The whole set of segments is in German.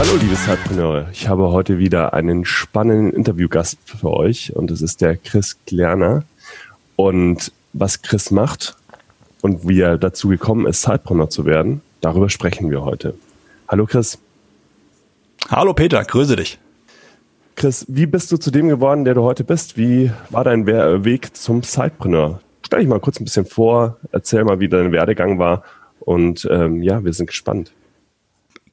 Hallo liebe Zeitpreneure, ich habe heute wieder einen spannenden Interviewgast für euch und es ist der Chris Klerner. Und was Chris macht und wie er dazu gekommen ist, Zeitpreneur zu werden, darüber sprechen wir heute. Hallo Chris. Hallo Peter, grüße dich. Chris, wie bist du zu dem geworden, der du heute bist? Wie war dein Weg zum Sidepreneur? Stell dich mal kurz ein bisschen vor, erzähl mal, wie dein Werdegang war und ähm, ja, wir sind gespannt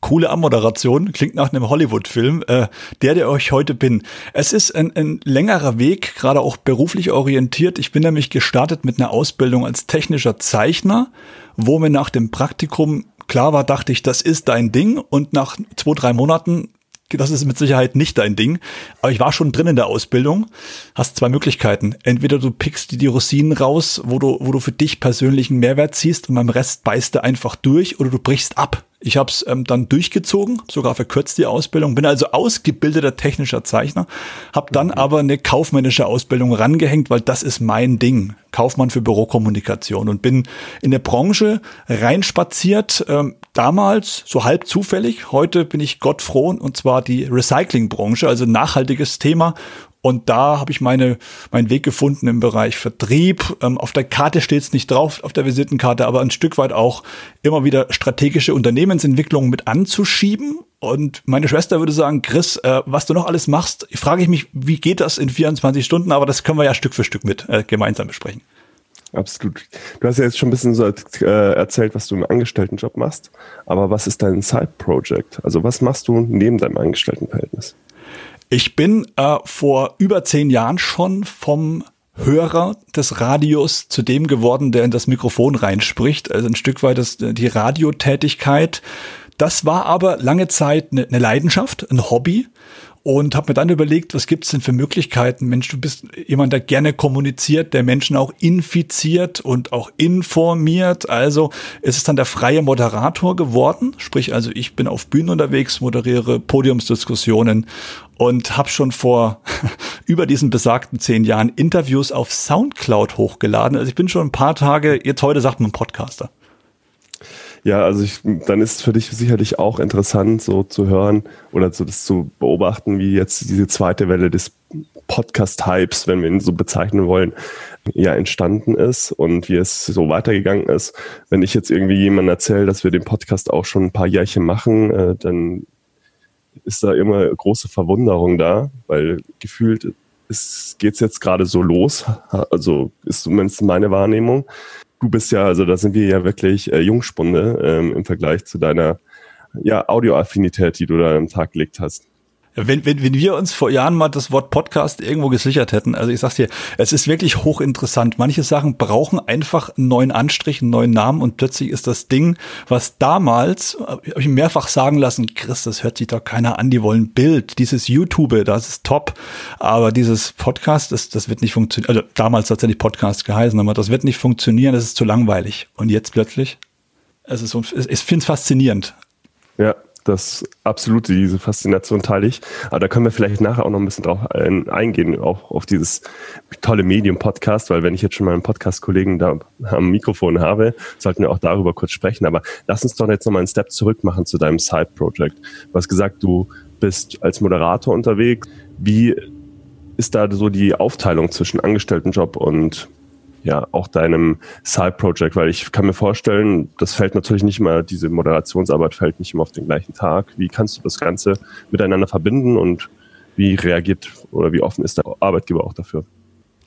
coole Ammoderation, klingt nach einem Hollywood-Film, äh, der, der euch heute bin. Es ist ein, ein längerer Weg, gerade auch beruflich orientiert. Ich bin nämlich gestartet mit einer Ausbildung als technischer Zeichner, wo mir nach dem Praktikum klar war, dachte ich, das ist dein Ding. Und nach zwei, drei Monaten das ist mit Sicherheit nicht dein Ding. Aber ich war schon drin in der Ausbildung. Hast zwei Möglichkeiten. Entweder du pickst dir die Rosinen raus, wo du, wo du für dich persönlichen Mehrwert ziehst und beim Rest beißt du einfach durch oder du brichst ab. Ich habe es ähm, dann durchgezogen, sogar verkürzt die Ausbildung, bin also ausgebildeter technischer Zeichner, habe dann mhm. aber eine kaufmännische Ausbildung rangehängt, weil das ist mein Ding, Kaufmann für Bürokommunikation und bin in der Branche reinspaziert, ähm, damals so halb zufällig, heute bin ich Gott froh und zwar die Recyclingbranche, also nachhaltiges Thema und da habe ich meine, meinen Weg gefunden im Bereich Vertrieb. Ähm, auf der Karte steht es nicht drauf, auf der Visitenkarte, aber ein Stück weit auch immer wieder strategische Unternehmensentwicklungen mit anzuschieben. Und meine Schwester würde sagen, Chris, äh, was du noch alles machst, frage ich mich, wie geht das in 24 Stunden? Aber das können wir ja Stück für Stück mit äh, gemeinsam besprechen. Absolut. Du hast ja jetzt schon ein bisschen so äh, erzählt, was du im Angestelltenjob machst. Aber was ist dein Side-Project? Also was machst du neben deinem Angestelltenverhältnis? Ich bin äh, vor über zehn Jahren schon vom Hörer des Radios zu dem geworden, der in das Mikrofon reinspricht. Also ein Stück weit das, die Radiotätigkeit. Das war aber lange Zeit eine, eine Leidenschaft, ein Hobby und habe mir dann überlegt, was gibt's denn für Möglichkeiten? Mensch, du bist jemand, der gerne kommuniziert, der Menschen auch infiziert und auch informiert. Also ist es dann der freie Moderator geworden. Sprich, also ich bin auf Bühnen unterwegs, moderiere Podiumsdiskussionen und habe schon vor über diesen besagten zehn Jahren Interviews auf Soundcloud hochgeladen. Also ich bin schon ein paar Tage, jetzt heute sagt man Podcaster. Ja, also ich, dann ist für dich sicherlich auch interessant, so zu hören oder so das zu beobachten, wie jetzt diese zweite Welle des Podcast-Hypes, wenn wir ihn so bezeichnen wollen, ja entstanden ist und wie es so weitergegangen ist. Wenn ich jetzt irgendwie jemandem erzähle, dass wir den Podcast auch schon ein paar Jährchen machen, äh, dann ist da immer große Verwunderung da, weil gefühlt ist, geht's jetzt gerade so los. Also ist zumindest meine Wahrnehmung du bist ja, also da sind wir ja wirklich äh, Jungspunde ähm, im Vergleich zu deiner ja, Audioaffinität, die du da am Tag gelegt hast. Wenn, wenn, wenn wir uns vor Jahren mal das Wort Podcast irgendwo gesichert hätten, also ich sag's dir, es ist wirklich hochinteressant. Manche Sachen brauchen einfach einen neuen Anstrich, einen neuen Namen und plötzlich ist das Ding, was damals, habe ich mehrfach sagen lassen, Chris, das hört sich doch keiner an, die wollen Bild, dieses YouTube, das ist top, aber dieses Podcast, das, das wird nicht funktionieren, also damals tatsächlich Podcast geheißen, aber das wird nicht funktionieren, das ist zu langweilig. Und jetzt plötzlich, es ist, ich finde es faszinierend. Ja, das absolute, diese Faszination teile ich. Aber da können wir vielleicht nachher auch noch ein bisschen drauf eingehen, auch auf dieses tolle Medium-Podcast, weil wenn ich jetzt schon mal einen Podcast-Kollegen da am Mikrofon habe, sollten wir auch darüber kurz sprechen. Aber lass uns doch jetzt nochmal einen Step zurück machen zu deinem Side-Project. Du hast gesagt, du bist als Moderator unterwegs. Wie ist da so die Aufteilung zwischen Angestelltenjob und ja auch deinem Side-Project, weil ich kann mir vorstellen, das fällt natürlich nicht immer, diese Moderationsarbeit fällt nicht immer auf den gleichen Tag. Wie kannst du das Ganze miteinander verbinden und wie reagiert oder wie offen ist der Arbeitgeber auch dafür?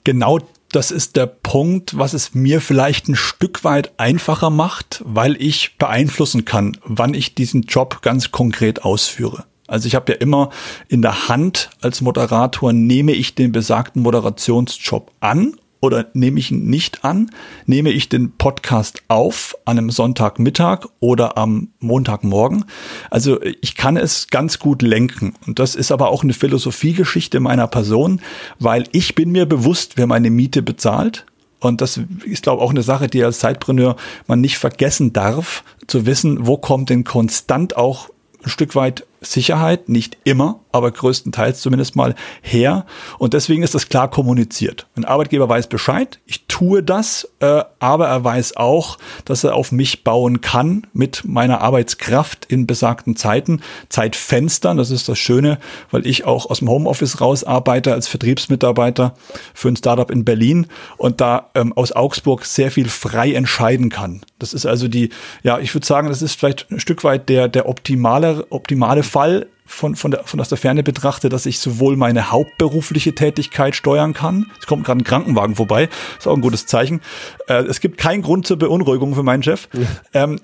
Genau das ist der Punkt, was es mir vielleicht ein Stück weit einfacher macht, weil ich beeinflussen kann, wann ich diesen Job ganz konkret ausführe. Also ich habe ja immer in der Hand als Moderator, nehme ich den besagten Moderationsjob an oder nehme ich ihn nicht an? Nehme ich den Podcast auf an einem Sonntagmittag oder am Montagmorgen? Also ich kann es ganz gut lenken. Und das ist aber auch eine Philosophiegeschichte meiner Person, weil ich bin mir bewusst, wer meine Miete bezahlt. Und das ist, glaube ich, auch eine Sache, die als Zeitpreneur man nicht vergessen darf, zu wissen, wo kommt denn konstant auch ein Stück weit Sicherheit, nicht immer, aber größtenteils zumindest mal her. Und deswegen ist das klar kommuniziert. Ein Arbeitgeber weiß Bescheid, ich tue das, äh, aber er weiß auch, dass er auf mich bauen kann mit meiner Arbeitskraft in besagten Zeiten, Zeitfenstern. Das ist das Schöne, weil ich auch aus dem Homeoffice raus arbeite als Vertriebsmitarbeiter für ein Startup in Berlin und da ähm, aus Augsburg sehr viel frei entscheiden kann. Das ist also die, ja, ich würde sagen, das ist vielleicht ein Stück weit der, der optimale, optimale Fall von, von, der, von aus der Ferne betrachte, dass ich sowohl meine hauptberufliche Tätigkeit steuern kann. Es kommt gerade ein Krankenwagen vorbei, ist auch ein gutes Zeichen. Äh, es gibt keinen Grund zur Beunruhigung für meinen Chef. Ja. Ähm,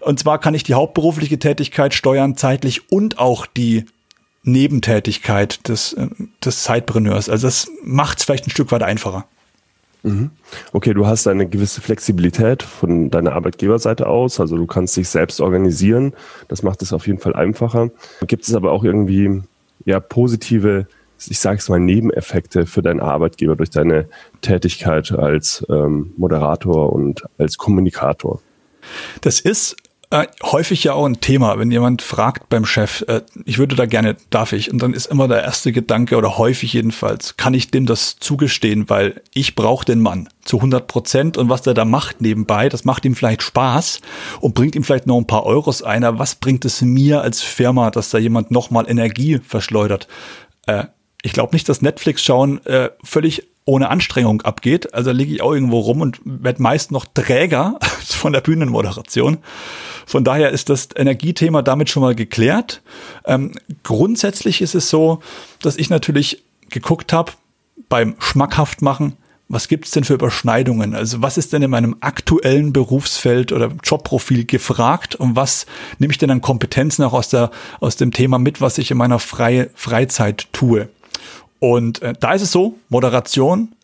und zwar kann ich die hauptberufliche Tätigkeit steuern zeitlich und auch die Nebentätigkeit des, äh, des Zeitpreneurs. Also das macht es vielleicht ein Stück weit einfacher. Mhm. Okay, du hast eine gewisse Flexibilität von deiner Arbeitgeberseite aus, also du kannst dich selbst organisieren. Das macht es auf jeden Fall einfacher. Gibt es aber auch irgendwie ja positive, ich sage es mal, Nebeneffekte für deinen Arbeitgeber durch deine Tätigkeit als ähm, Moderator und als Kommunikator? Das ist äh, häufig ja auch ein Thema, wenn jemand fragt beim Chef, äh, ich würde da gerne, darf ich? Und dann ist immer der erste Gedanke oder häufig jedenfalls, kann ich dem das zugestehen, weil ich brauche den Mann zu 100 Prozent und was der da macht nebenbei, das macht ihm vielleicht Spaß und bringt ihm vielleicht noch ein paar Euros ein, aber was bringt es mir als Firma, dass da jemand nochmal Energie verschleudert? Äh, ich glaube nicht, dass Netflix schauen äh, völlig ohne Anstrengung abgeht. Also liege ich auch irgendwo rum und werde meist noch Träger von der Bühnenmoderation. Von daher ist das Energiethema damit schon mal geklärt. Ähm, grundsätzlich ist es so, dass ich natürlich geguckt habe beim Schmackhaft machen, was gibt's denn für Überschneidungen? Also was ist denn in meinem aktuellen Berufsfeld oder Jobprofil gefragt und was nehme ich denn an Kompetenzen auch aus, der, aus dem Thema mit, was ich in meiner Freie, Freizeit tue? Und äh, da ist es so, Moderation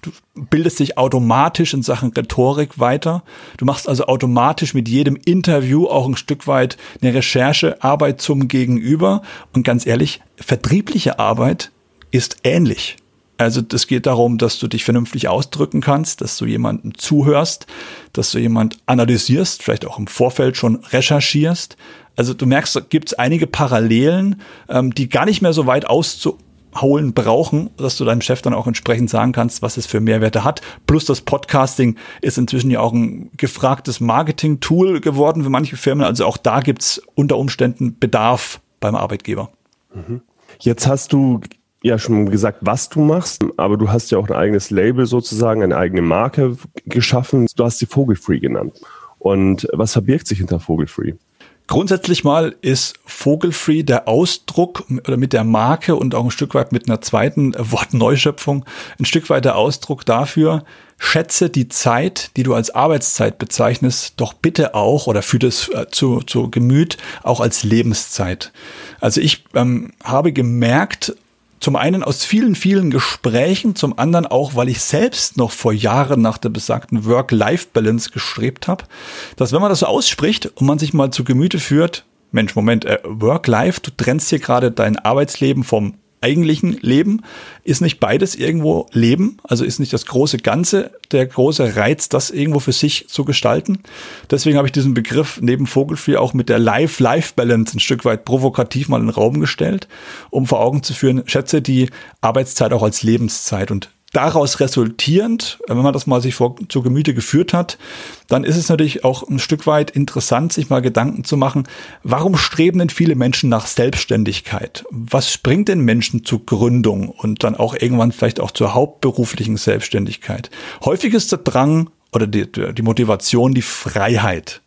du bildest dich automatisch in Sachen Rhetorik weiter. Du machst also automatisch mit jedem Interview auch ein Stück weit eine Recherchearbeit zum Gegenüber. Und ganz ehrlich, vertriebliche Arbeit ist ähnlich. Also das geht darum, dass du dich vernünftig ausdrücken kannst, dass du jemanden zuhörst, dass du jemand analysierst, vielleicht auch im Vorfeld schon recherchierst. Also du merkst, da gibt es einige Parallelen, ähm, die gar nicht mehr so weit auszu holen brauchen, dass du deinem Chef dann auch entsprechend sagen kannst, was es für Mehrwerte hat. Plus das Podcasting ist inzwischen ja auch ein gefragtes Marketing-Tool geworden für manche Firmen. Also auch da gibt's unter Umständen Bedarf beim Arbeitgeber. Mhm. Jetzt hast du ja schon gesagt, was du machst, aber du hast ja auch ein eigenes Label sozusagen, eine eigene Marke geschaffen. Du hast sie Vogelfree genannt. Und was verbirgt sich hinter Vogelfree? Grundsätzlich mal ist Vogelfree der Ausdruck oder mit der Marke und auch ein Stück weit mit einer zweiten Wortneuschöpfung ein Stück weit der Ausdruck dafür, schätze die Zeit, die du als Arbeitszeit bezeichnest, doch bitte auch oder führe das äh, zu, zu Gemüt auch als Lebenszeit. Also ich ähm, habe gemerkt, zum einen aus vielen, vielen Gesprächen, zum anderen auch, weil ich selbst noch vor Jahren nach der besagten Work-Life-Balance gestrebt habe, dass wenn man das so ausspricht und man sich mal zu Gemüte führt, Mensch, Moment, äh, Work-Life, du trennst hier gerade dein Arbeitsleben vom eigentlichen Leben? Ist nicht beides irgendwo Leben? Also ist nicht das große Ganze der große Reiz, das irgendwo für sich zu gestalten? Deswegen habe ich diesen Begriff neben Vogelfree auch mit der Life-Life-Balance ein Stück weit provokativ mal in den Raum gestellt, um vor Augen zu führen, schätze die Arbeitszeit auch als Lebenszeit und daraus resultierend, wenn man das mal sich vor, zu Gemüte geführt hat, dann ist es natürlich auch ein Stück weit interessant, sich mal Gedanken zu machen, warum streben denn viele Menschen nach Selbstständigkeit? Was bringt den Menschen zur Gründung und dann auch irgendwann vielleicht auch zur hauptberuflichen Selbstständigkeit? Häufig ist der Drang oder die, die Motivation die Freiheit.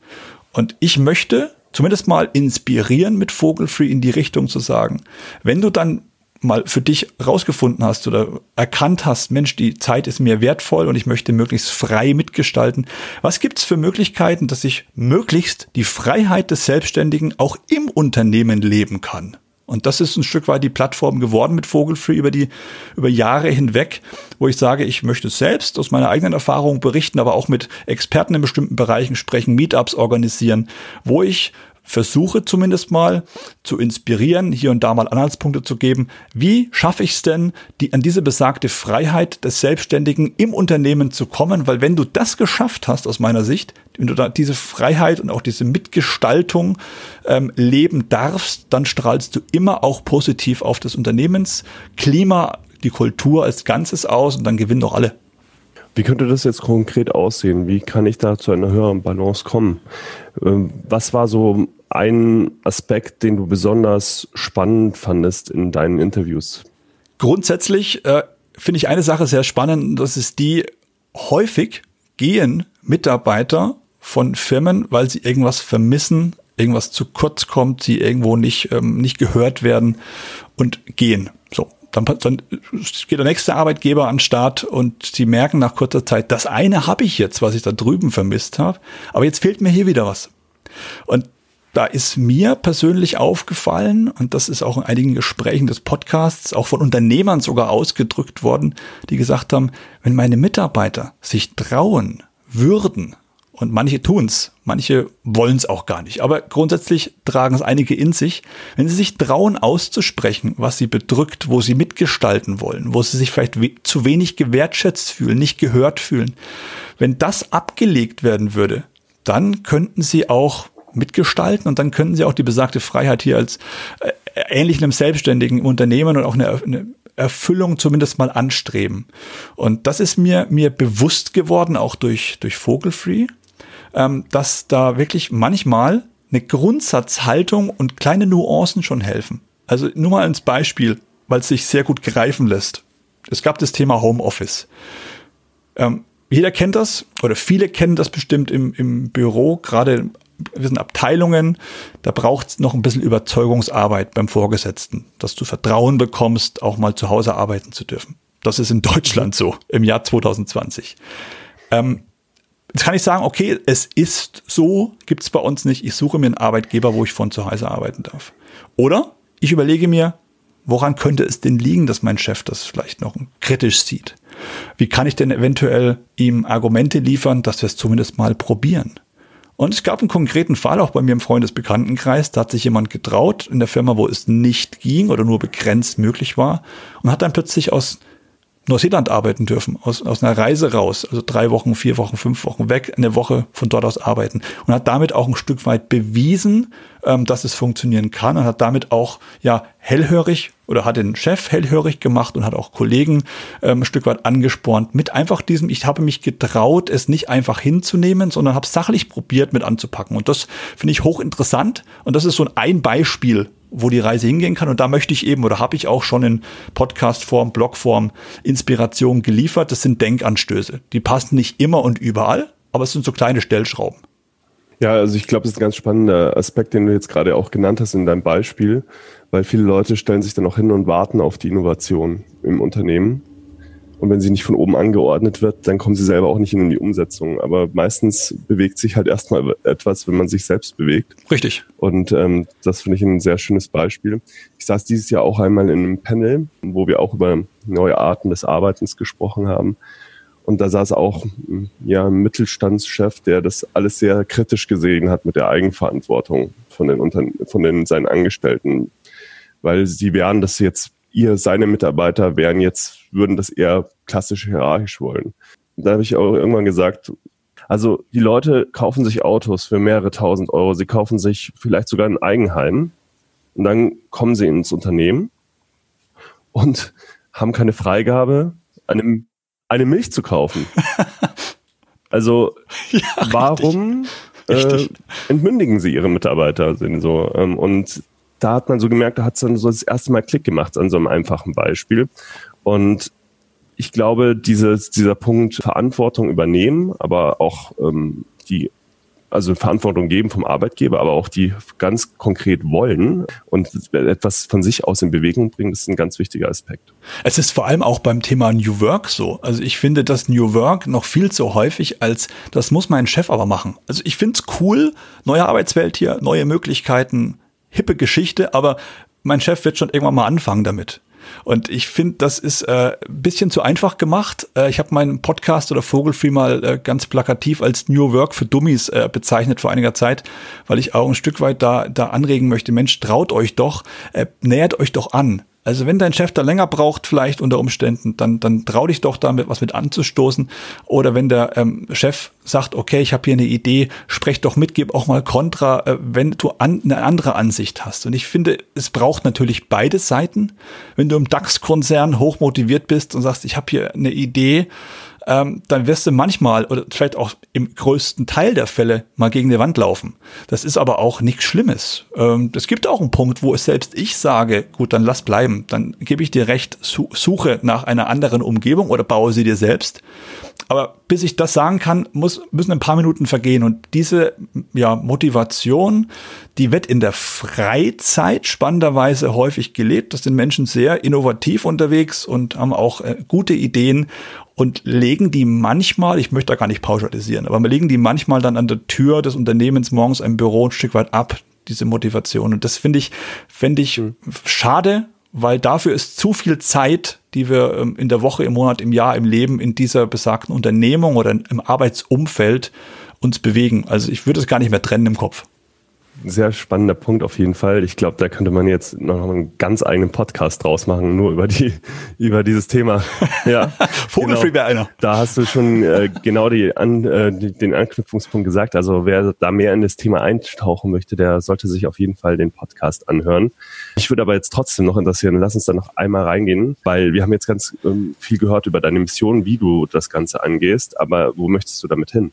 Und ich möchte zumindest mal inspirieren mit Vogelfree in die Richtung zu sagen, wenn du dann mal für dich rausgefunden hast oder erkannt hast, Mensch, die Zeit ist mir wertvoll und ich möchte möglichst frei mitgestalten. Was gibt es für Möglichkeiten, dass ich möglichst die Freiheit des Selbstständigen auch im Unternehmen leben kann? Und das ist ein Stück weit die Plattform geworden mit Vogelfree über die, über Jahre hinweg, wo ich sage, ich möchte selbst aus meiner eigenen Erfahrung berichten, aber auch mit Experten in bestimmten Bereichen sprechen, Meetups organisieren, wo ich versuche zumindest mal zu inspirieren, hier und da mal Anhaltspunkte zu geben. Wie schaffe ich es denn, die, an diese besagte Freiheit des Selbstständigen im Unternehmen zu kommen? Weil wenn du das geschafft hast, aus meiner Sicht, wenn du da diese Freiheit und auch diese Mitgestaltung ähm, leben darfst, dann strahlst du immer auch positiv auf das Unternehmensklima, die Kultur als Ganzes aus und dann gewinnen auch alle. Wie könnte das jetzt konkret aussehen? Wie kann ich da zu einer höheren Balance kommen? Ähm, was war so ein Aspekt, den du besonders spannend fandest in deinen Interviews? Grundsätzlich äh, finde ich eine Sache sehr spannend, das ist die, häufig gehen Mitarbeiter von Firmen, weil sie irgendwas vermissen, irgendwas zu kurz kommt, sie irgendwo nicht, ähm, nicht gehört werden und gehen. So, dann, dann geht der nächste Arbeitgeber an den Start und sie merken nach kurzer Zeit, das eine habe ich jetzt, was ich da drüben vermisst habe, aber jetzt fehlt mir hier wieder was. Und da ist mir persönlich aufgefallen, und das ist auch in einigen Gesprächen des Podcasts, auch von Unternehmern sogar ausgedrückt worden, die gesagt haben, wenn meine Mitarbeiter sich trauen würden, und manche tun's, manche wollen's auch gar nicht. Aber grundsätzlich tragen es einige in sich. Wenn sie sich trauen auszusprechen, was sie bedrückt, wo sie mitgestalten wollen, wo sie sich vielleicht we zu wenig gewertschätzt fühlen, nicht gehört fühlen. Wenn das abgelegt werden würde, dann könnten sie auch mitgestalten und dann könnten sie auch die besagte Freiheit hier als äh, ähnlich einem selbstständigen Unternehmen und auch eine, eine Erfüllung zumindest mal anstreben. Und das ist mir, mir bewusst geworden, auch durch, durch Vogelfree ähm, dass da wirklich manchmal eine Grundsatzhaltung und kleine Nuancen schon helfen. Also nur mal als Beispiel, weil es sich sehr gut greifen lässt. Es gab das Thema Homeoffice. Ähm, jeder kennt das oder viele kennen das bestimmt im, im Büro, gerade wir sind Abteilungen, da braucht es noch ein bisschen Überzeugungsarbeit beim Vorgesetzten, dass du Vertrauen bekommst, auch mal zu Hause arbeiten zu dürfen. Das ist in Deutschland so im Jahr 2020. Ähm, Jetzt kann ich sagen, okay, es ist so, gibt es bei uns nicht. Ich suche mir einen Arbeitgeber, wo ich von zu Hause arbeiten darf. Oder ich überlege mir, woran könnte es denn liegen, dass mein Chef das vielleicht noch kritisch sieht? Wie kann ich denn eventuell ihm Argumente liefern, dass wir es zumindest mal probieren? Und es gab einen konkreten Fall, auch bei mir im Freundesbekanntenkreis, da hat sich jemand getraut in der Firma, wo es nicht ging oder nur begrenzt möglich war und hat dann plötzlich aus Neuseeland arbeiten dürfen, aus, aus einer Reise raus, also drei Wochen, vier Wochen, fünf Wochen weg, eine Woche von dort aus arbeiten. Und hat damit auch ein Stück weit bewiesen, ähm, dass es funktionieren kann und hat damit auch ja hellhörig oder hat den Chef hellhörig gemacht und hat auch Kollegen ähm, ein Stück weit angespornt mit einfach diesem, ich habe mich getraut, es nicht einfach hinzunehmen, sondern habe sachlich probiert mit anzupacken. Und das finde ich hochinteressant und das ist so ein Beispiel wo die Reise hingehen kann. Und da möchte ich eben oder habe ich auch schon in Podcastform, Blogform Inspiration geliefert. Das sind Denkanstöße. Die passen nicht immer und überall, aber es sind so kleine Stellschrauben. Ja, also ich glaube, das ist ein ganz spannender Aspekt, den du jetzt gerade auch genannt hast in deinem Beispiel, weil viele Leute stellen sich dann auch hin und warten auf die Innovation im Unternehmen und wenn sie nicht von oben angeordnet wird, dann kommen sie selber auch nicht in die Umsetzung. Aber meistens bewegt sich halt erstmal etwas, wenn man sich selbst bewegt. Richtig. Und ähm, das finde ich ein sehr schönes Beispiel. Ich saß dieses Jahr auch einmal in einem Panel, wo wir auch über neue Arten des Arbeitens gesprochen haben. Und da saß auch ja, ein Mittelstandschef, der das alles sehr kritisch gesehen hat mit der Eigenverantwortung von den, Unter von den seinen Angestellten. Weil sie wären das jetzt ihr, seine Mitarbeiter wären jetzt, würden das eher klassisch hierarchisch wollen. Da habe ich auch irgendwann gesagt, also die Leute kaufen sich Autos für mehrere tausend Euro, sie kaufen sich vielleicht sogar ein Eigenheim und dann kommen sie ins Unternehmen und haben keine Freigabe, eine, eine Milch zu kaufen. Also ja, warum Äh, entmündigen sie ihre Mitarbeiter? Sind so ähm, und da hat man so gemerkt, da hat es dann so das erste Mal Klick gemacht an so einem einfachen Beispiel. Und ich glaube, dieses, dieser Punkt Verantwortung übernehmen, aber auch ähm, die also Verantwortung geben vom Arbeitgeber, aber auch die ganz konkret wollen und etwas von sich aus in Bewegung bringen, ist ein ganz wichtiger Aspekt. Es ist vor allem auch beim Thema New Work so. Also ich finde das New Work noch viel zu häufig als, das muss mein Chef aber machen. Also ich finde es cool, neue Arbeitswelt hier, neue Möglichkeiten, hippe Geschichte, aber mein Chef wird schon irgendwann mal anfangen damit. Und ich finde, das ist äh, ein bisschen zu einfach gemacht. Äh, ich habe meinen Podcast oder Vogelfree mal äh, ganz plakativ als New Work für Dummies äh, bezeichnet vor einiger Zeit, weil ich auch ein Stück weit da, da anregen möchte, Mensch, traut euch doch, äh, nähert euch doch an. Also wenn dein Chef da länger braucht, vielleicht unter Umständen, dann, dann trau dich doch damit was mit anzustoßen. Oder wenn der ähm, Chef sagt, okay, ich habe hier eine Idee, sprech doch mit, gib auch mal Kontra, äh, wenn du an, eine andere Ansicht hast. Und ich finde, es braucht natürlich beide Seiten. Wenn du im DAX-Konzern hochmotiviert bist und sagst, ich habe hier eine Idee, ähm, dann wirst du manchmal oder vielleicht auch im größten Teil der Fälle mal gegen die Wand laufen. Das ist aber auch nichts Schlimmes. Ähm, es gibt auch einen Punkt, wo es selbst ich sage, gut, dann lass bleiben. Dann gebe ich dir recht, suche nach einer anderen Umgebung oder baue sie dir selbst. Aber bis ich das sagen kann, muss, müssen ein paar Minuten vergehen. Und diese ja, Motivation, die wird in der Freizeit spannenderweise häufig gelebt. Das sind Menschen sehr innovativ unterwegs und haben auch äh, gute Ideen und legen die manchmal, ich möchte da gar nicht pauschalisieren, aber wir legen die manchmal dann an der Tür des Unternehmens morgens im Büro ein Stück weit ab, diese Motivation. Und das finde ich, finde ich mhm. schade, weil dafür ist zu viel Zeit, die wir ähm, in der Woche, im Monat, im Jahr, im Leben in dieser besagten Unternehmung oder im Arbeitsumfeld uns bewegen. Also ich würde es gar nicht mehr trennen im Kopf sehr spannender Punkt auf jeden Fall. Ich glaube, da könnte man jetzt noch einen ganz eigenen Podcast draus machen, nur über die über dieses Thema. Ja, Vogelfree genau. wäre einer. Da hast du schon äh, genau die, an, äh, den Anknüpfungspunkt gesagt. Also wer da mehr in das Thema eintauchen möchte, der sollte sich auf jeden Fall den Podcast anhören. Ich würde aber jetzt trotzdem noch interessieren, lass uns da noch einmal reingehen, weil wir haben jetzt ganz ähm, viel gehört über deine Mission, wie du das Ganze angehst, aber wo möchtest du damit hin?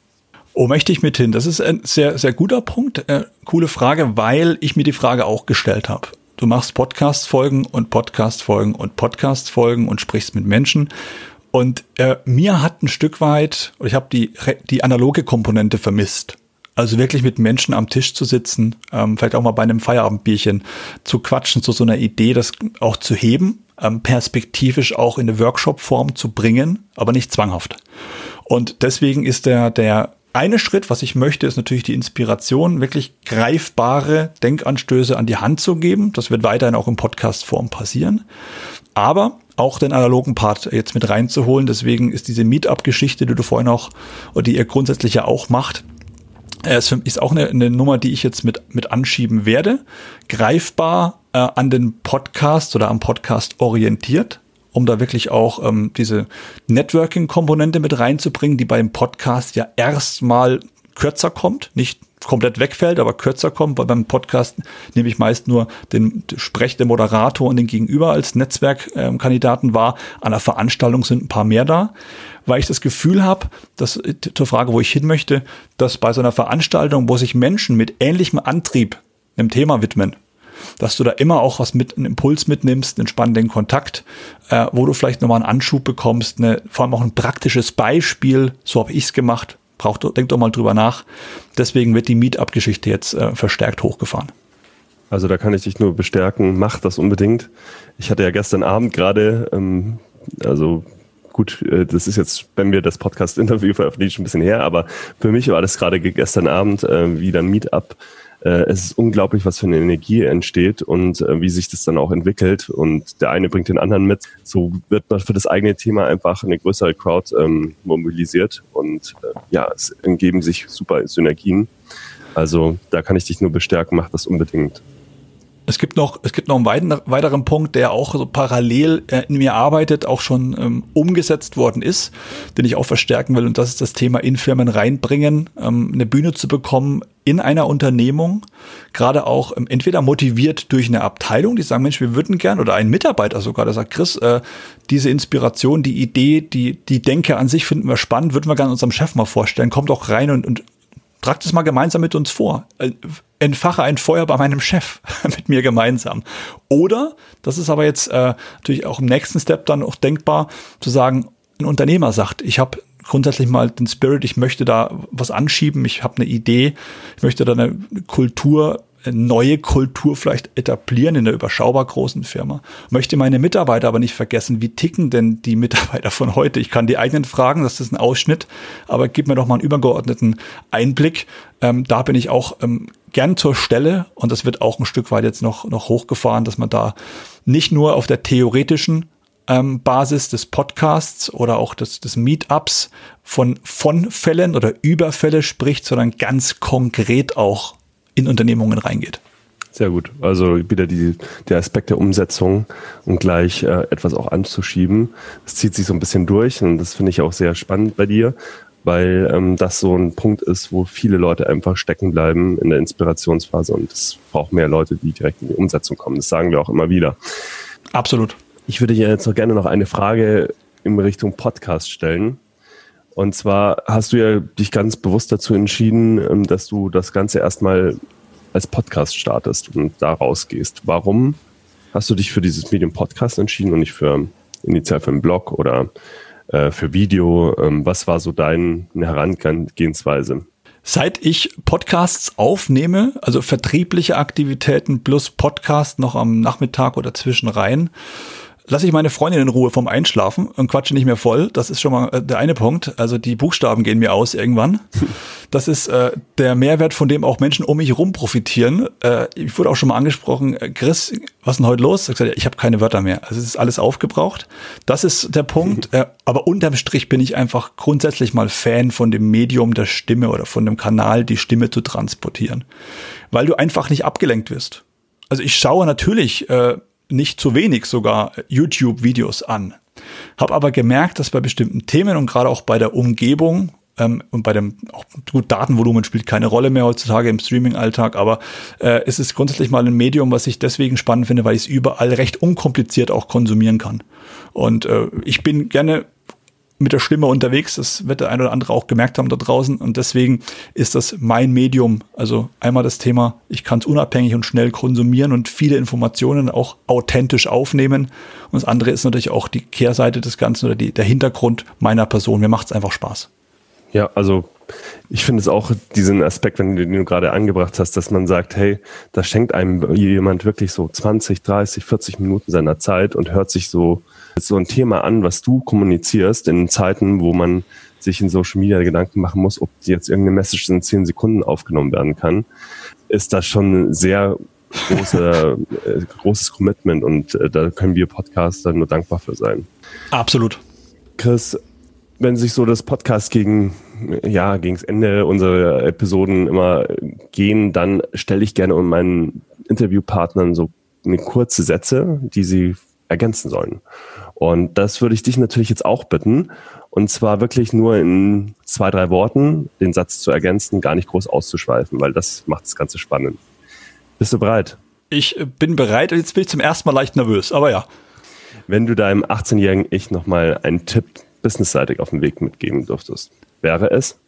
Oh, möchte ich mit hin? Das ist ein sehr, sehr guter Punkt. Äh, coole Frage, weil ich mir die Frage auch gestellt habe. Du machst Podcast-Folgen und Podcast-Folgen und Podcast-Folgen und sprichst mit Menschen. Und äh, mir hat ein Stück weit, ich habe die, die analoge Komponente vermisst. Also wirklich mit Menschen am Tisch zu sitzen, ähm, vielleicht auch mal bei einem Feierabendbierchen zu quatschen, zu so einer Idee, das auch zu heben, ähm, perspektivisch auch in eine Workshop-Form zu bringen, aber nicht zwanghaft. Und deswegen ist der, der eine Schritt, was ich möchte, ist natürlich die Inspiration, wirklich greifbare Denkanstöße an die Hand zu geben. Das wird weiterhin auch in Podcast-Form passieren. Aber auch den analogen Part jetzt mit reinzuholen. Deswegen ist diese Meetup-Geschichte, die du vorhin auch, oder die ihr grundsätzlich ja auch macht, äh, ist auch eine, eine Nummer, die ich jetzt mit, mit anschieben werde. Greifbar äh, an den Podcast oder am Podcast orientiert um da wirklich auch ähm, diese Networking-Komponente mit reinzubringen, die beim Podcast ja erstmal kürzer kommt, nicht komplett wegfällt, aber kürzer kommt, weil beim Podcast nehme ich meist nur den sprechenden Moderator und den Gegenüber als Netzwerkkandidaten ähm, wahr. An der Veranstaltung sind ein paar mehr da, weil ich das Gefühl habe, dass äh, zur Frage, wo ich hin möchte, dass bei so einer Veranstaltung, wo sich Menschen mit ähnlichem Antrieb einem Thema widmen, dass du da immer auch was mit, einen Impuls mitnimmst, einen spannenden Kontakt, äh, wo du vielleicht nochmal einen Anschub bekommst, eine, vor allem auch ein praktisches Beispiel, so habe ich es gemacht, Brauch, denk doch mal drüber nach. Deswegen wird die Meetup-Geschichte jetzt äh, verstärkt hochgefahren. Also da kann ich dich nur bestärken, mach das unbedingt. Ich hatte ja gestern Abend gerade, ähm, also gut, äh, das ist jetzt, wenn wir das Podcast-Interview veröffentlichen, ein bisschen her, aber für mich war das gerade gestern Abend äh, wieder ein Meetup äh, es ist unglaublich, was für eine Energie entsteht und äh, wie sich das dann auch entwickelt. Und der eine bringt den anderen mit. So wird man für das eigene Thema einfach eine größere Crowd ähm, mobilisiert und äh, ja, es entgeben sich super Synergien. Also da kann ich dich nur bestärken, mach das unbedingt. Es gibt noch, es gibt noch einen weiteren, weiteren Punkt, der auch so parallel äh, in mir arbeitet, auch schon ähm, umgesetzt worden ist, den ich auch verstärken will. Und das ist das Thema in Firmen reinbringen, ähm, eine Bühne zu bekommen in einer Unternehmung, gerade auch ähm, entweder motiviert durch eine Abteilung, die sagen, Mensch, wir würden gern, oder ein Mitarbeiter sogar, der sagt, Chris, äh, diese Inspiration, die Idee, die, die Denke an sich finden wir spannend, würden wir gerne unserem Chef mal vorstellen, kommt doch rein und, und tragt es mal gemeinsam mit uns vor. Äh, entfache ein Feuer bei meinem Chef mit mir gemeinsam. Oder, das ist aber jetzt äh, natürlich auch im nächsten Step dann auch denkbar, zu sagen, ein Unternehmer sagt, ich habe grundsätzlich mal den Spirit, ich möchte da was anschieben, ich habe eine Idee, ich möchte da eine Kultur neue Kultur vielleicht etablieren in der überschaubar großen Firma. Möchte meine Mitarbeiter aber nicht vergessen. Wie ticken denn die Mitarbeiter von heute? Ich kann die eigenen fragen, das ist ein Ausschnitt, aber gib mir doch mal einen übergeordneten Einblick. Ähm, da bin ich auch ähm, gern zur Stelle und das wird auch ein Stück weit jetzt noch, noch hochgefahren, dass man da nicht nur auf der theoretischen ähm, Basis des Podcasts oder auch des, des Meetups von, von Fällen oder über Fälle spricht, sondern ganz konkret auch in Unternehmungen reingeht. Sehr gut. Also wieder die, der Aspekt der Umsetzung und gleich äh, etwas auch anzuschieben. Das zieht sich so ein bisschen durch und das finde ich auch sehr spannend bei dir, weil ähm, das so ein Punkt ist, wo viele Leute einfach stecken bleiben in der Inspirationsphase und es braucht mehr Leute, die direkt in die Umsetzung kommen. Das sagen wir auch immer wieder. Absolut. Ich würde dir jetzt noch gerne noch eine Frage in Richtung Podcast stellen. Und zwar hast du ja dich ganz bewusst dazu entschieden, ähm, dass du das Ganze erstmal als Podcast startest und da rausgehst. Warum hast du dich für dieses Medium Podcast entschieden und nicht für initial für einen Blog oder äh, für Video? Ähm, was war so deine Herangehensweise? Seit ich Podcasts aufnehme, also vertriebliche Aktivitäten plus Podcast noch am Nachmittag oder zwischen rein, lasse ich meine Freundin in Ruhe vom Einschlafen und quatsche nicht mehr voll. Das ist schon mal äh, der eine Punkt. Also die Buchstaben gehen mir aus irgendwann. Das ist äh, der Mehrwert, von dem auch Menschen um mich herum profitieren. Äh, ich wurde auch schon mal angesprochen, äh, Chris, was ist denn heute los? Ich, gesagt, ich habe keine Wörter mehr. Also es ist alles aufgebraucht. Das ist der Punkt. Äh, aber unterm Strich bin ich einfach grundsätzlich mal Fan von dem Medium der Stimme oder von dem Kanal, die Stimme zu transportieren. Weil du einfach nicht abgelenkt wirst. Also ich schaue natürlich äh, nicht zu wenig sogar YouTube-Videos an. Habe aber gemerkt, dass bei bestimmten Themen und gerade auch bei der Umgebung ähm, und bei dem auch, gut Datenvolumen spielt keine Rolle mehr heutzutage im Streaming-Alltag, aber äh, es ist grundsätzlich mal ein Medium, was ich deswegen spannend finde, weil ich es überall recht unkompliziert auch konsumieren kann. Und äh, ich bin gerne mit der Stimme unterwegs. Das wird der eine oder andere auch gemerkt haben da draußen. Und deswegen ist das mein Medium. Also einmal das Thema, ich kann es unabhängig und schnell konsumieren und viele Informationen auch authentisch aufnehmen. Und das andere ist natürlich auch die Kehrseite des Ganzen oder die, der Hintergrund meiner Person. Mir macht es einfach Spaß. Ja, also ich finde es auch diesen Aspekt, wenn du den du gerade angebracht hast, dass man sagt, hey, da schenkt einem jemand wirklich so 20, 30, 40 Minuten seiner Zeit und hört sich so so ein Thema an, was du kommunizierst in Zeiten, wo man sich in Social Media Gedanken machen muss, ob jetzt irgendeine Message in zehn Sekunden aufgenommen werden kann, ist das schon sehr große, äh, großes Commitment und äh, da können wir Podcaster nur dankbar für sein. Absolut. Chris, wenn sich so das Podcast gegen ja gegens Ende unserer Episoden immer gehen, dann stelle ich gerne meinen Interviewpartnern so eine kurze Sätze, die sie ergänzen sollen. Und das würde ich dich natürlich jetzt auch bitten. Und zwar wirklich nur in zwei, drei Worten den Satz zu ergänzen, gar nicht groß auszuschweifen, weil das macht das Ganze spannend. Bist du bereit? Ich äh, bin bereit und jetzt bin ich zum ersten Mal leicht nervös, aber ja. Wenn du deinem 18-jährigen Ich nochmal einen Tipp businessseitig auf den Weg mitgeben dürftest, wäre es?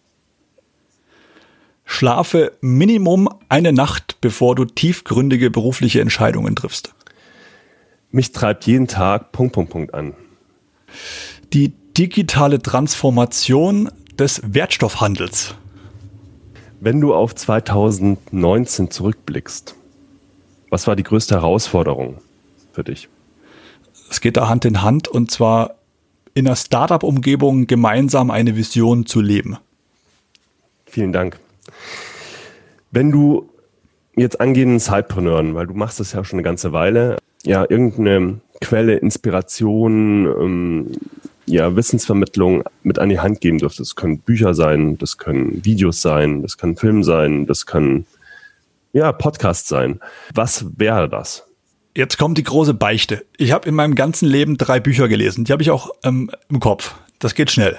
Schlafe Minimum eine Nacht, bevor du tiefgründige berufliche Entscheidungen triffst. Mich treibt jeden Tag Punkt, Punkt, Punkt an. Die digitale Transformation des Wertstoffhandels. Wenn du auf 2019 zurückblickst, was war die größte Herausforderung für dich? Es geht da Hand in Hand und zwar in einer Startup-Umgebung gemeinsam eine Vision zu leben. Vielen Dank. Wenn du jetzt angehenden Sidepreneuren, weil du machst das ja schon eine ganze Weile, ja, irgendeine Quelle, Inspiration, ähm, ja, Wissensvermittlung mit an die Hand geben dürfte. Das können Bücher sein, das können Videos sein, das kann Film sein, das kann ja Podcast sein. Was wäre das? Jetzt kommt die große Beichte. Ich habe in meinem ganzen Leben drei Bücher gelesen. Die habe ich auch ähm, im Kopf. Das geht schnell.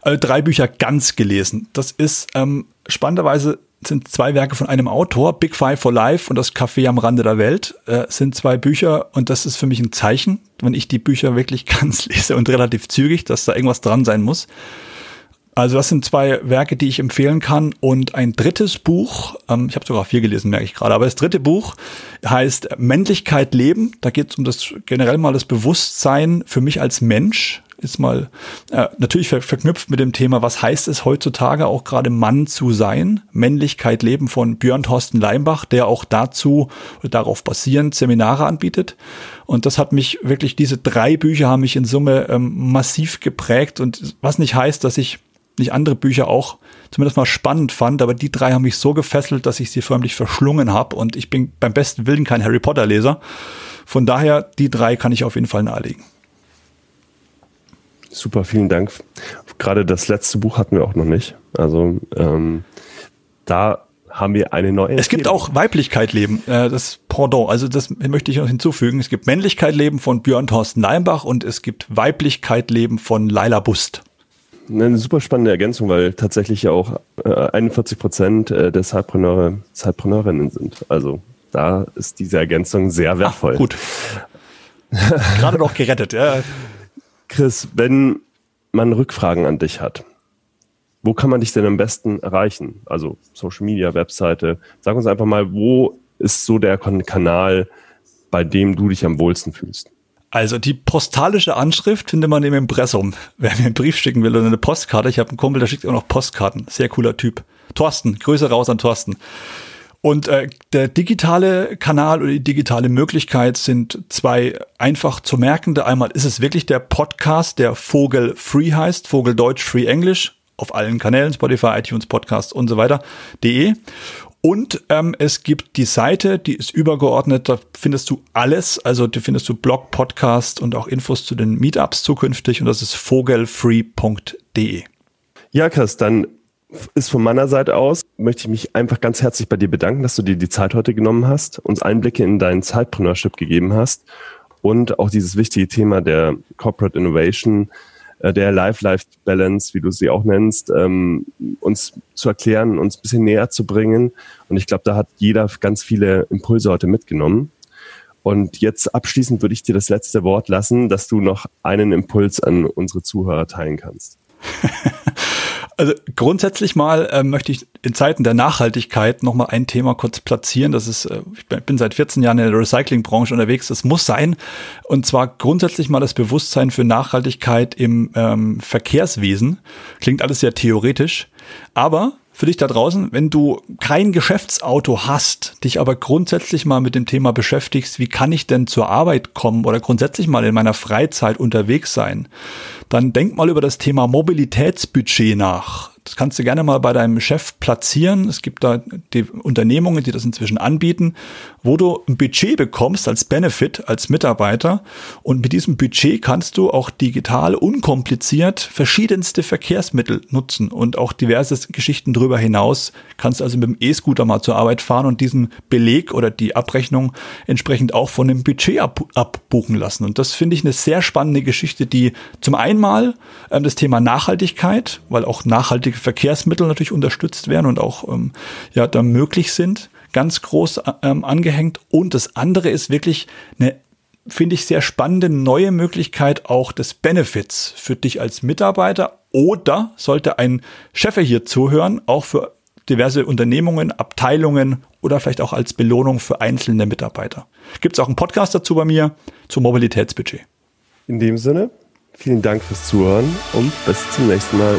Also drei Bücher ganz gelesen. Das ist ähm, spannenderweise sind zwei Werke von einem Autor, Big Five for Life und das Café am Rande der Welt, äh, sind zwei Bücher und das ist für mich ein Zeichen, wenn ich die Bücher wirklich ganz lese und relativ zügig, dass da irgendwas dran sein muss. Also das sind zwei Werke, die ich empfehlen kann. Und ein drittes Buch, ähm, ich habe sogar vier gelesen, merke ich gerade, aber das dritte Buch heißt Männlichkeit leben. Da geht es um das generell mal das Bewusstsein für mich als Mensch, ist mal äh, natürlich ver verknüpft mit dem Thema, was heißt es heutzutage auch gerade Mann zu sein? Männlichkeit leben von Björn Thorsten Leimbach, der auch dazu darauf basierend Seminare anbietet. Und das hat mich wirklich, diese drei Bücher haben mich in Summe ähm, massiv geprägt und was nicht heißt, dass ich nicht andere Bücher auch zumindest mal spannend fand, aber die drei haben mich so gefesselt, dass ich sie förmlich verschlungen habe und ich bin beim besten Willen kein Harry Potter Leser. Von daher, die drei kann ich auf jeden Fall nahelegen. Super, vielen Dank. Gerade das letzte Buch hatten wir auch noch nicht. Also ähm, da haben wir eine neue. Es gibt auch Weiblichkeit leben, äh, das Pendant. Also das möchte ich noch hinzufügen. Es gibt Männlichkeit leben von Björn Thorsten Leimbach und es gibt Weiblichkeit leben von Laila Bust. Eine super spannende Ergänzung, weil tatsächlich ja auch äh, 41 Prozent äh, der Zeitpreneure Zeitpreneurinnen sind. Also da ist diese Ergänzung sehr wertvoll. Ach, gut. Gerade noch gerettet, ja. Chris, wenn man Rückfragen an dich hat, wo kann man dich denn am besten erreichen? Also Social Media, Webseite. Sag uns einfach mal, wo ist so der Kanal, bei dem du dich am wohlsten fühlst? Also die postalische Anschrift findet man im Impressum. Wer mir einen Brief schicken will oder eine Postkarte, ich habe einen Kumpel, der schickt auch noch Postkarten. Sehr cooler Typ. Thorsten, Grüße raus an Thorsten. Und äh, der digitale Kanal oder die digitale Möglichkeit sind zwei einfach zu merkende. Einmal ist es wirklich der Podcast, der Vogel Free heißt, Vogel Deutsch, Free Englisch, auf allen Kanälen, Spotify, iTunes, Podcast und so weiter, de. Und ähm, es gibt die Seite, die ist übergeordnet, da findest du alles, also da findest du Blog, Podcast und auch Infos zu den Meetups zukünftig und das ist vogelfree.de. Ja, Chris, dann ist von meiner Seite aus, möchte ich mich einfach ganz herzlich bei dir bedanken, dass du dir die Zeit heute genommen hast, uns Einblicke in dein Zeitpreneurship gegeben hast und auch dieses wichtige Thema der Corporate Innovation äh, der Life-Life-Balance, wie du sie auch nennst, ähm, uns zu erklären, uns ein bisschen näher zu bringen. Und ich glaube, da hat jeder ganz viele Impulse heute mitgenommen. Und jetzt abschließend würde ich dir das letzte Wort lassen, dass du noch einen Impuls an unsere Zuhörer teilen kannst. Also grundsätzlich mal äh, möchte ich in Zeiten der Nachhaltigkeit noch mal ein Thema kurz platzieren. Das ist, äh, ich bin seit 14 Jahren in der Recyclingbranche unterwegs. Das muss sein. Und zwar grundsätzlich mal das Bewusstsein für Nachhaltigkeit im ähm, Verkehrswesen. Klingt alles sehr theoretisch. Aber für dich da draußen, wenn du kein Geschäftsauto hast, dich aber grundsätzlich mal mit dem Thema beschäftigst, wie kann ich denn zur Arbeit kommen oder grundsätzlich mal in meiner Freizeit unterwegs sein, dann denk mal über das Thema Mobilitätsbudget nach. Das kannst du gerne mal bei deinem Chef platzieren. Es gibt da die Unternehmungen, die das inzwischen anbieten, wo du ein Budget bekommst als Benefit, als Mitarbeiter. Und mit diesem Budget kannst du auch digital unkompliziert verschiedenste Verkehrsmittel nutzen und auch diverse Geschichten darüber hinaus. Kannst also mit dem E-Scooter mal zur Arbeit fahren und diesen Beleg oder die Abrechnung entsprechend auch von dem Budget ab, abbuchen lassen. Und das finde ich eine sehr spannende Geschichte, die zum einen mal ähm, das Thema Nachhaltigkeit, weil auch nachhaltige Verkehrsmittel natürlich unterstützt werden und auch ähm, ja da möglich sind, ganz groß ähm, angehängt. Und das andere ist wirklich eine finde ich sehr spannende neue Möglichkeit auch des Benefits für dich als Mitarbeiter oder sollte ein Chef hier zuhören, auch für diverse Unternehmungen, Abteilungen oder vielleicht auch als Belohnung für einzelne Mitarbeiter. Gibt es auch einen Podcast dazu bei mir zum Mobilitätsbudget. In dem Sinne, vielen Dank fürs Zuhören und bis zum nächsten Mal.